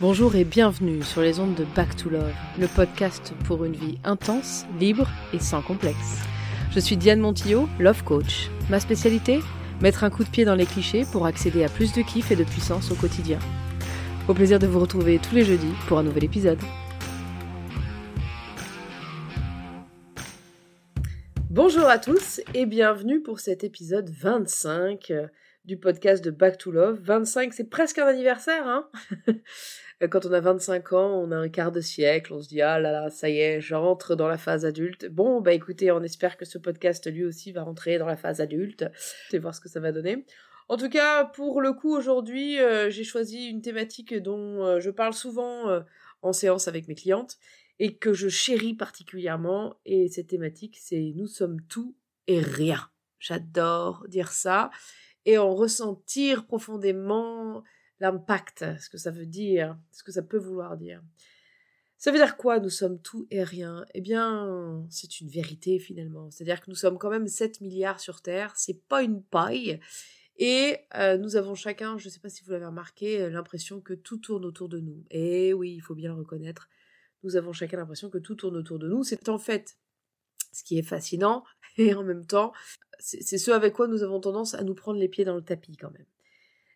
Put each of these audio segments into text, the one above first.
Bonjour et bienvenue sur les ondes de Back to Love, le podcast pour une vie intense, libre et sans complexe. Je suis Diane Montillot, Love Coach. Ma spécialité Mettre un coup de pied dans les clichés pour accéder à plus de kiff et de puissance au quotidien. Au plaisir de vous retrouver tous les jeudis pour un nouvel épisode. Bonjour à tous et bienvenue pour cet épisode 25 du podcast de Back to Love. 25, c'est presque un anniversaire, hein Quand on a 25 ans, on a un quart de siècle, on se dit ah là là, ça y est, j'entre dans la phase adulte. Bon, bah écoutez, on espère que ce podcast lui aussi va rentrer dans la phase adulte. Et voir ce que ça va donner. En tout cas, pour le coup, aujourd'hui, euh, j'ai choisi une thématique dont euh, je parle souvent euh, en séance avec mes clientes et que je chéris particulièrement. Et cette thématique, c'est Nous sommes tout et rien. J'adore dire ça et en ressentir profondément l'impact, ce que ça veut dire, ce que ça peut vouloir dire. Ça veut dire quoi Nous sommes tout et rien? Eh bien, c'est une vérité finalement. C'est-à-dire que nous sommes quand même 7 milliards sur Terre, c'est pas une paille. Et euh, nous avons chacun, je ne sais pas si vous l'avez remarqué, euh, l'impression que tout tourne autour de nous. Et oui, il faut bien le reconnaître. Nous avons chacun l'impression que tout tourne autour de nous. C'est en fait ce qui est fascinant et en même temps, c'est ce avec quoi nous avons tendance à nous prendre les pieds dans le tapis quand même.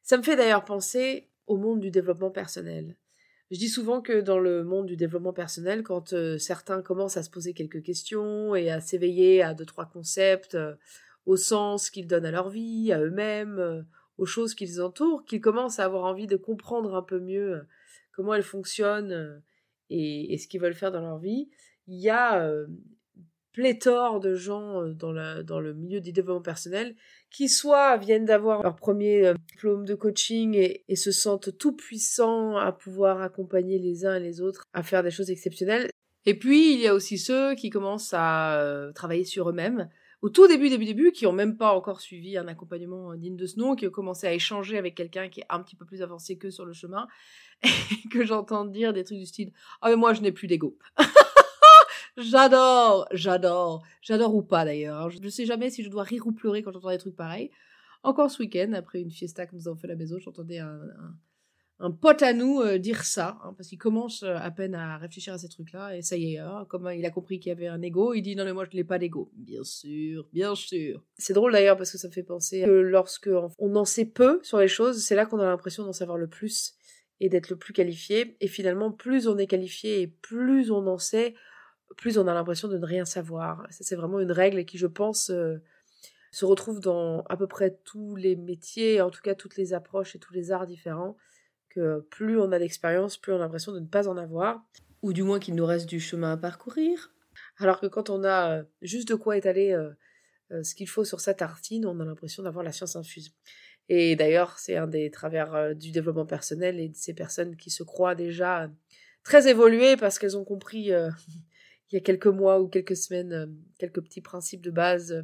Ça me fait d'ailleurs penser au monde du développement personnel. Je dis souvent que dans le monde du développement personnel, quand euh, certains commencent à se poser quelques questions et à s'éveiller à deux, trois concepts, euh, au sens qu'ils donnent à leur vie, à eux-mêmes, euh, aux choses qui les entourent, qu'ils commencent à avoir envie de comprendre un peu mieux comment elles fonctionnent et, et, ce qu'ils veulent faire dans leur vie, il y a pléthore de gens dans, dans le milieu du développement personnel qui soit viennent d'avoir leur premier diplôme de coaching et, se sentent tout puissants à pouvoir accompagner les uns et les autres à faire des choses exceptionnelles. Et puis, il y a aussi ceux qui commencent à travailler sur eux-mêmes au tout début, début, début, qui ont même pas encore suivi un accompagnement digne de ce nom, qui ont commencé à échanger avec quelqu'un qui est un petit peu plus avancé qu'eux sur le chemin, et que j'entends dire des trucs du style « Ah mais moi je n'ai plus d'ego ». J'adore, j'adore, j'adore ou pas d'ailleurs. Je ne sais jamais si je dois rire ou pleurer quand j'entends des trucs pareils. Encore ce week-end, après une fiesta que nous avons fait à la maison, j'entendais un, un, pote à nous euh, dire ça, hein, parce qu'il commence euh, à peine à réfléchir à ces trucs-là, et ça y est, hein, comme il a compris qu'il y avait un ego, il dit non mais moi je n'ai pas d'ego. Bien sûr, bien sûr. C'est drôle d'ailleurs parce que ça me fait penser que lorsque on en sait peu sur les choses, c'est là qu'on a l'impression d'en savoir le plus et d'être le plus qualifié, et finalement plus on est qualifié et plus on en sait, plus on a l'impression de ne rien savoir. C'est vraiment une règle qui, je pense, euh, se retrouve dans à peu près tous les métiers, en tout cas toutes les approches et tous les arts différents, que plus on a d'expérience, plus on a l'impression de ne pas en avoir, ou du moins qu'il nous reste du chemin à parcourir. Alors que quand on a euh, juste de quoi étaler euh, ce qu'il faut sur sa tartine, on a l'impression d'avoir la science infuse. Et d'ailleurs, c'est un des travers du développement personnel et de ces personnes qui se croient déjà très évoluées parce qu'elles ont compris il y a quelques mois ou quelques semaines euh, quelques petits principes de base, euh,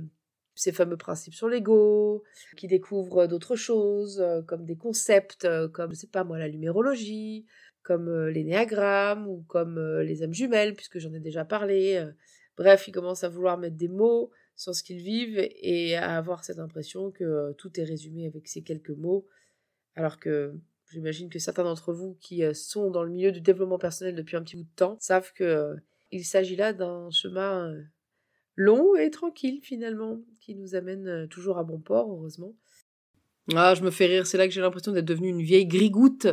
ces fameux principes sur l'ego, qui découvrent d'autres choses, euh, comme des concepts, comme, je sais pas moi, la numérologie, comme l'énéagramme ou comme les âmes jumelles, puisque j'en ai déjà parlé. Bref, ils commencent à vouloir mettre des mots sur ce qu'ils vivent et à avoir cette impression que tout est résumé avec ces quelques mots, alors que j'imagine que certains d'entre vous qui sont dans le milieu du développement personnel depuis un petit bout de temps savent que il s'agit là d'un chemin long et tranquille finalement, qui nous amène toujours à bon port, heureusement. Ah, je me fais rire, c'est là que j'ai l'impression d'être devenue une vieille grigoutte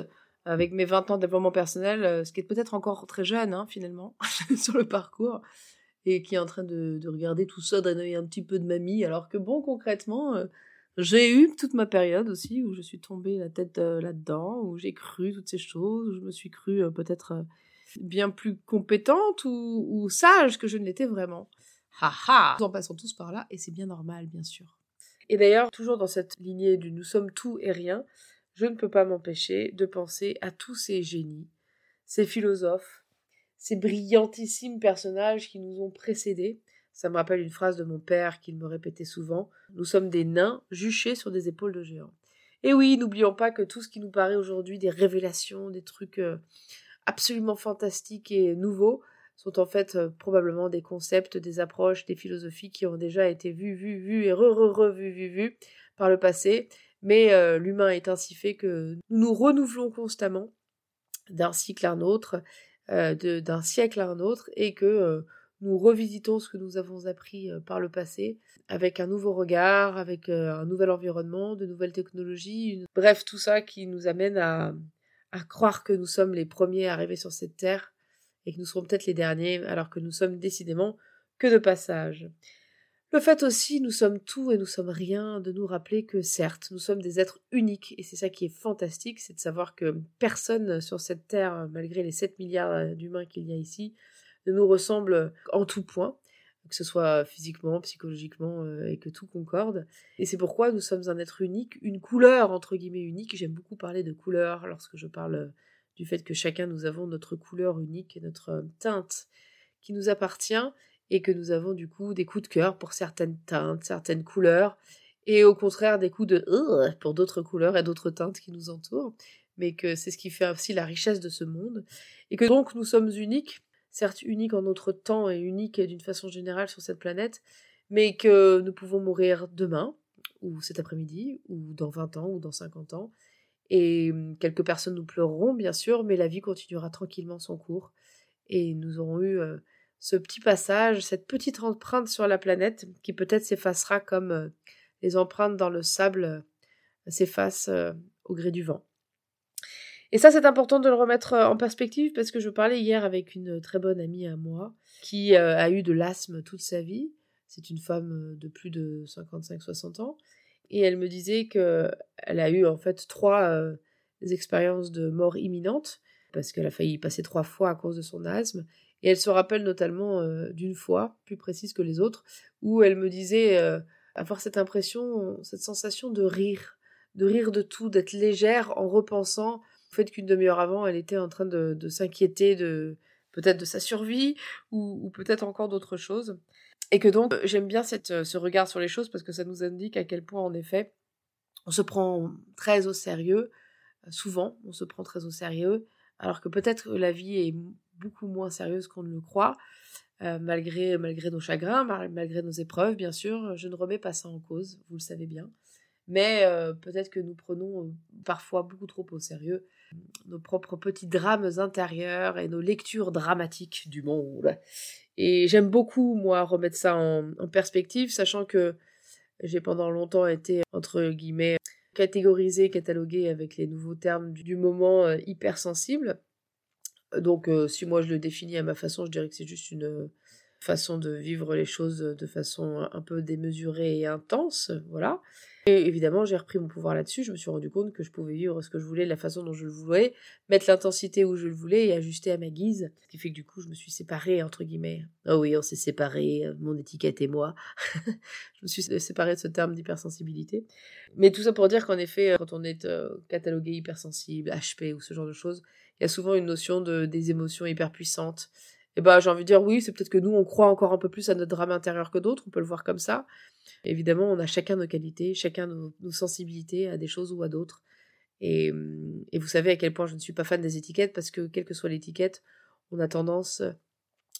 avec mes 20 ans de développement personnel, ce qui est peut-être encore très jeune hein, finalement sur le parcours, et qui est en train de, regarder tout ça d'un œil un petit peu de mamie, alors que bon, concrètement, j'ai eu toute ma période aussi où je suis tombée la tête là-dedans, où j'ai cru toutes ces choses, où je me suis cru peut-être bien plus compétente ou, sage que je ne l'étais vraiment. Ha ha Nous en passons tous par là et c'est bien normal, bien sûr. Et d'ailleurs, toujours dans cette lignée du nous sommes tout et rien, je ne peux pas m'empêcher de penser à tous ces génies, ces philosophes, ces brillantissimes personnages qui nous ont précédés. Ça me rappelle une phrase de mon père qu'il me répétait souvent Nous sommes des nains juchés sur des épaules de géants. Et oui, n'oublions pas que tout ce qui nous paraît aujourd'hui des révélations, des trucs euh, absolument fantastiques et nouveaux sont en fait euh, probablement des concepts, des approches, des philosophies qui ont déjà été vues, vues, vues et re-re-revues, vues, vues par le passé. Mais euh, l'humain est ainsi fait que nous nous renouvelons constamment d'un cycle à un autre, d'un siècle à un autre, et que nous revisitons ce que nous avons appris par le passé avec un nouveau regard, avec un nouvel environnement, de nouvelles technologies, bref, tout ça qui nous amène à, à croire que nous sommes les premiers à arriver sur cette terre et que nous serons peut-être les derniers, alors que nous sommes décidément que de passage. Le fait aussi, nous sommes tout et nous sommes rien, de nous rappeler que certes, nous sommes des êtres uniques, et c'est ça qui est fantastique, c'est de savoir que personne sur cette terre, malgré les 7 milliards d'humains qu'il y a ici, ne nous ressemble en tout point, que ce soit physiquement, psychologiquement, et que tout concorde. Et c'est pourquoi nous sommes un être unique, une couleur entre guillemets unique. J'aime beaucoup parler de couleur lorsque je parle du fait que chacun nous avons notre couleur unique, notre teinte qui nous appartient et que nous avons du coup des coups de cœur pour certaines teintes, certaines couleurs, et au contraire des coups de pour d'autres couleurs et d'autres teintes qui nous entourent, mais que c'est ce qui fait aussi la richesse de ce monde, et que donc nous sommes uniques, certes uniques en notre temps et uniques d'une façon générale sur cette planète, mais que nous pouvons mourir demain, ou cet après-midi, ou dans 20 ans, ou dans 50 ans, et hum, quelques personnes nous pleureront, bien sûr, mais la vie continuera tranquillement son cours, et nous aurons eu... Euh, ce petit passage, cette petite empreinte sur la planète qui peut-être s'effacera comme euh, les empreintes dans le sable euh, s'effacent au gré du vent. Et ça, c'est important de le remettre en perspective parce que je parlais hier avec une très bonne amie à moi qui a eu de l'asthme toute sa vie. C'est une femme de plus de 55-60 ans. Et elle me disait qu'elle a eu en fait trois expériences de mort imminente parce qu'elle a failli y passer trois fois à cause de son asthme et elle se rappelle notamment euh, d'une fois, plus précise que les autres, où elle me disait euh, avoir cette impression, cette sensation de rire, de rire de tout, d'être légère en repensant au fait qu'une demi-heure avant, elle était en train de, s'inquiéter de peut-être de sa survie ou, peut-être encore d'autres choses. Et que donc, j'aime bien cette, ce regard sur les choses parce que ça nous indique à quel point, en effet, on se prend très au sérieux. Souvent, on se prend très au sérieux, alors que peut-être la vie est beaucoup moins sérieuse qu'on ne le croit, euh, malgré, malgré nos chagrins, malgré nos épreuves, bien sûr. Je ne remets pas ça en cause, vous le savez bien. Mais euh, peut-être que nous prenons euh, parfois beaucoup trop au sérieux nos propres petits drames intérieurs et nos lectures dramatiques du monde. Et j'aime beaucoup, moi, remettre ça en, perspective, sachant que j'ai pendant longtemps été, entre guillemets, catégorisée, cataloguée avec les nouveaux termes du moment hypersensible. Donc, euh, si moi je le définis à ma façon, je dirais que c'est juste une euh, façon de vivre les choses de façon un peu démesurée et intense, voilà. Et évidemment, j'ai repris mon pouvoir là-dessus. Je me suis rendu compte que je pouvais vivre ce que je voulais, la façon dont je le voulais, mettre l'intensité où je le voulais et ajuster à ma guise. Ce qui fait que du coup, je me suis séparée, entre guillemets. Oh oui, on s'est séparés, euh, mon étiquette et moi. je me suis séparée de ce terme d'hypersensibilité. Mais tout ça pour dire qu'en effet, quand on est catalogué hypersensible, HP ou ce genre de choses, il y a souvent une notion de des émotions hyper Et ben j'ai envie de dire oui, c'est peut-être que nous on croit encore un peu plus à notre drame intérieur que d'autres, on peut le voir comme ça. Évidemment, on a chacun nos qualités, chacun nos, sensibilités à des choses ou à d'autres. Et, hum, et, vous savez à quel point je ne suis pas fan des étiquettes parce que quelle que soit l'étiquette, on a tendance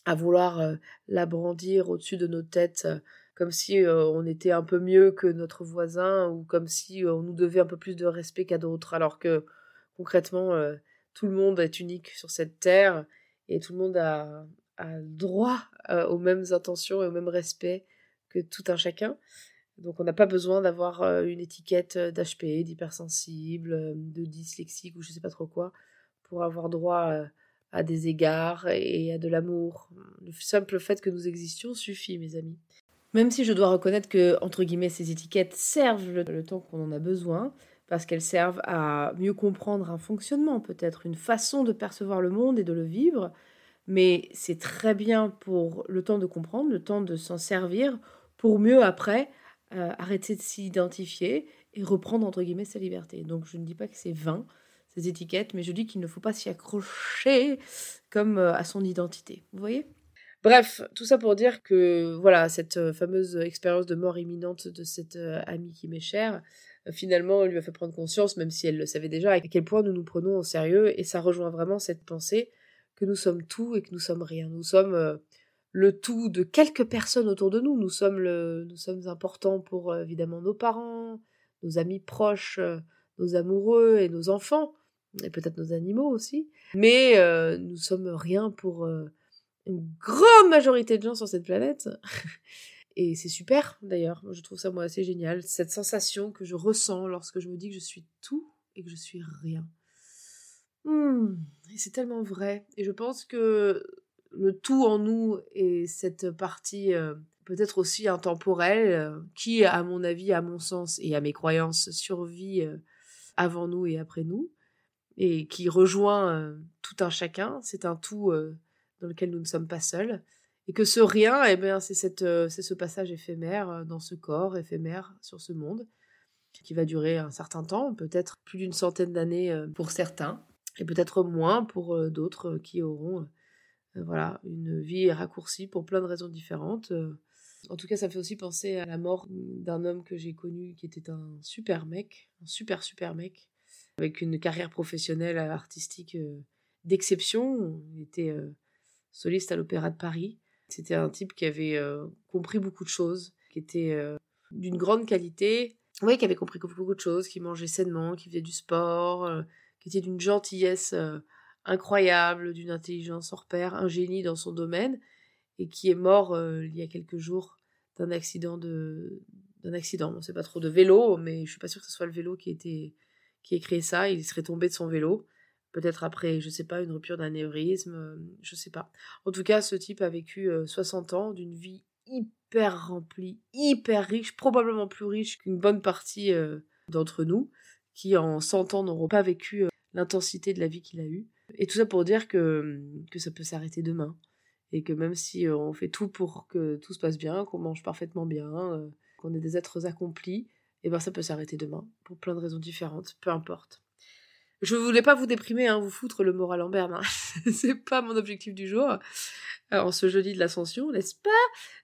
à vouloir euh, la brandir au-dessus de nos têtes euh, comme si euh, on était un peu mieux que notre voisin ou comme si on nous devait un peu plus de respect qu'à d'autres alors que concrètement tout le monde est unique sur cette terre et tout le monde a, droit euh, aux mêmes intentions et au même respect que tout un chacun. Donc on n'a pas besoin d'avoir euh, une étiquette d'HP, d'hypersensible, euh, de dyslexique ou je sais pas trop quoi pour avoir droit à des égards et à de l'amour. Le simple fait que nous existions suffit, mes amis. Même si je dois reconnaître que, entre guillemets, ces étiquettes servent le temps qu'on en a besoin, parce qu'elles servent à mieux comprendre un fonctionnement, peut-être une façon de percevoir le monde et de le vivre, mais c'est très bien pour le temps de comprendre, le temps de s'en servir, pour mieux après euh, arrêter de s'identifier et reprendre entre guillemets sa liberté. Donc je ne dis pas que c'est vain ces étiquettes, mais je dis qu'il ne faut pas s'y accrocher comme euh, à son identité. Vous voyez? Bref, tout ça pour dire que voilà, cette euh, fameuse expérience de mort imminente de cette amie qui m'est chère, finalement lui a fait prendre conscience, même si elle le savait déjà, à quel point nous nous prenons au sérieux, et ça rejoint vraiment cette pensée que nous sommes tout et que nous sommes rien. Nous sommes euh, le tout de quelques personnes autour de nous. Nous sommes, le, nous sommes importants pour euh, évidemment nos parents, nos amis proches, euh, nos amoureux et nos enfants. et peut-être nos animaux aussi. Mais nous sommes rien pour une grande majorité de gens sur cette planète. et c'est super d'ailleurs, je trouve ça moi assez génial, cette sensation que je ressens lorsque je me dis que je suis tout et que je suis rien. Hmm, c'est tellement vrai. Et je pense que le tout en nous et cette partie euh, peut-être aussi intemporelle, qui, à mon avis, à mon sens et à mes croyances, survit avant nous et après nous, et qui rejoint euh, tout un chacun. C'est un tout euh, dans lequel nous ne sommes pas seuls. Et que ce rien, eh bien, c'est cette, euh, c'est ce passage éphémère dans ce corps éphémère sur ce monde, qui va durer un certain temps, peut-être plus d'une centaine d'années pour certains, et peut-être moins pour d'autres qui auront, voilà, une vie raccourcie pour plein de raisons différentes. En tout cas, ça fait aussi penser à la mort d'un homme que j'ai connu qui était un super mec, un super super mec, avec une carrière professionnelle euh, artistique euh, d'exception. Il était euh, soliste à l'Opéra de Paris. C'était un type qui avait compris beaucoup de choses, qui était d'une grande qualité. Oui, qui avait compris beaucoup de choses, qui mangeait sainement, qui faisait du sport, qui était d'une gentillesse incroyable, d'une intelligence hors pair, un génie dans son domaine, et qui est mort il y a quelques jours d'un accident de d'un accident. On sait pas trop de vélo, mais je suis pas sûre que ce soit le vélo qui était qui ait créé ça, il serait tombé de son vélo. Peut-être après, je sais pas, une rupture d'anévrisme, euh, je sais pas. En tout cas, ce type a vécu 60 euh, ans d'une vie hyper remplie, hyper riche, probablement plus riche qu'une bonne partie euh, d'entre nous, qui en 100 ans n'auront pas vécu l'intensité de la vie qu'il a eue. Et tout ça pour dire que, que ça peut s'arrêter demain. Et que même si on fait tout pour que tout se passe bien, qu'on mange parfaitement bien, qu'on est des êtres accomplis, et eh ben ça peut s'arrêter demain, pour plein de raisons différentes, peu importe. Je voulais pas vous déprimer, hein, vous foutre le moral en berne, hein. c'est pas mon objectif du jour, euh, en ce jeudi de l'ascension, n'est-ce pas?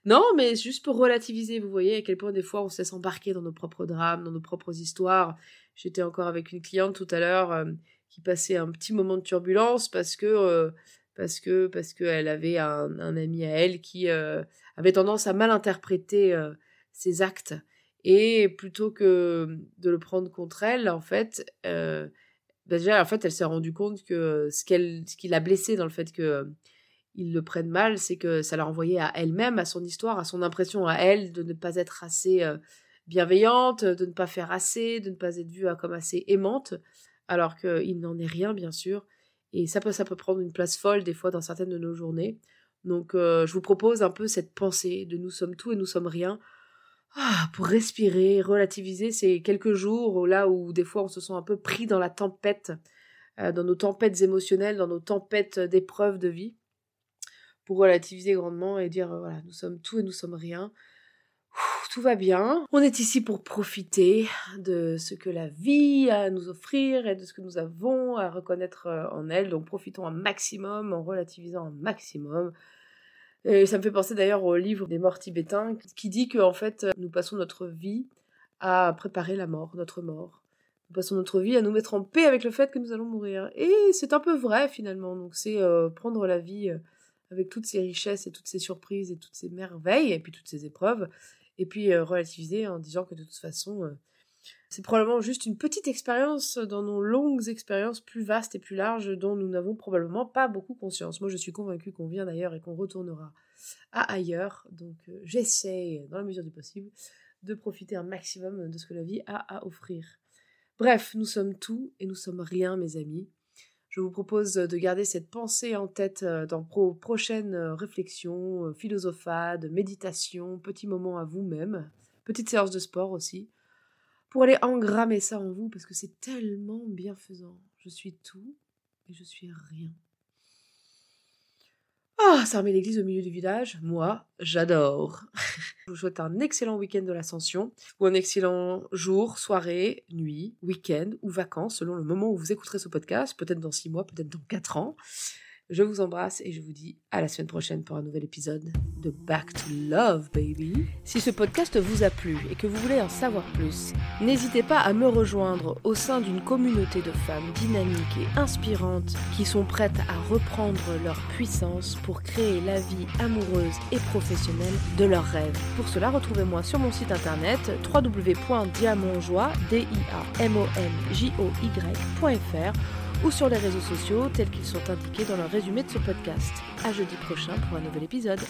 Non, mais juste pour relativiser, vous voyez à quel point des fois on se laisse embarquer dans nos propres drames, dans nos propres histoires. J'étais encore avec une cliente tout à l'heure euh, qui passait un petit moment de turbulence parce que... Euh, parce que parce qu'elle avait un, ami à elle qui avait tendance à mal interpréter ses actes et plutôt que de le prendre contre elle, en fait, euh, bah, déjà, en fait, elle s'est rendue compte que ce qu'elle, ce qui l'a blessée dans le fait que euh, le prenne mal, c'est que ça l'a renvoyé à elle-même, à son histoire, à son impression à elle de ne pas être assez euh, bienveillante, de ne pas faire assez, de ne pas être vue comme assez aimante, alors qu'il n'en est rien, bien sûr. Et ça peut, ça peut prendre une place folle des fois dans certaines de nos journées. Donc, je vous propose un peu cette pensée de nous sommes tout et nous sommes rien ah, pour respirer, relativiser ces quelques jours là où des fois on se sent un peu pris dans la tempête, euh, dans nos tempêtes émotionnelles, dans nos tempêtes d'épreuves de vie, pour relativiser grandement et dire voilà, nous sommes tout et nous sommes rien. tout va bien. On est ici pour profiter de ce que la vie a à nous offrir et de ce que nous avons à reconnaître euh, en elle. Donc profitons un maximum en relativisant un maximum et ça me fait penser d'ailleurs au livre des morts tibétains qui dit que en fait nous passons notre vie à préparer la mort, notre mort. Nous passons notre vie à nous mettre en paix avec le fait que nous allons mourir. Et c'est un peu vrai finalement. Donc c'est euh, prendre la vie euh, avec toutes ses richesses et toutes ses surprises et toutes ses merveilles et puis toutes ses épreuves. Et puis euh, relativiser en disant que de toute façon c'est probablement juste une petite expérience dans nos longues expériences plus vastes et plus larges dont nous n'avons probablement pas beaucoup conscience. Moi, je suis convaincue qu'on vient d'ailleurs et qu'on retournera à ailleurs. Donc, euh, j'essaie, dans la mesure du possible, de profiter un maximum de ce que la vie a à offrir. Bref, nous sommes tout et nous sommes rien, mes amis. Je vous propose de garder cette pensée en tête euh, dans vos prochaines euh, réflexions, philosophades, méditations, petits moments à vous-même, petite séance de sport aussi pour aller engrammer ça en vous parce que c'est tellement bienfaisant. Je suis tout et je suis rien. Ah, ça remet l'église au milieu du village. Moi, j'adore. je vous souhaite un excellent week-end de l'ascension ou un excellent jour, soirée, nuit, week-end ou vacances selon le moment où vous écouterez ce podcast, peut-être dans six mois, peut-être dans quatre ans. Je vous embrasse et je vous dis à la semaine prochaine pour un nouvel épisode de Back to Love, baby. Si ce podcast vous a plu et que vous voulez en savoir plus, n'hésitez pas à me rejoindre au sein d'une communauté de femmes dynamiques et inspirantes qui sont prêtes à reprendre leur puissance pour créer la vie amoureuse et professionnelle de leurs rêves. Pour cela, retrouvez-moi sur mon site internet www.diamonjoie.fr ou sur les réseaux sociaux tels qu'ils sont indiqués dans le résumé de ce podcast. À jeudi prochain pour un nouvel épisode.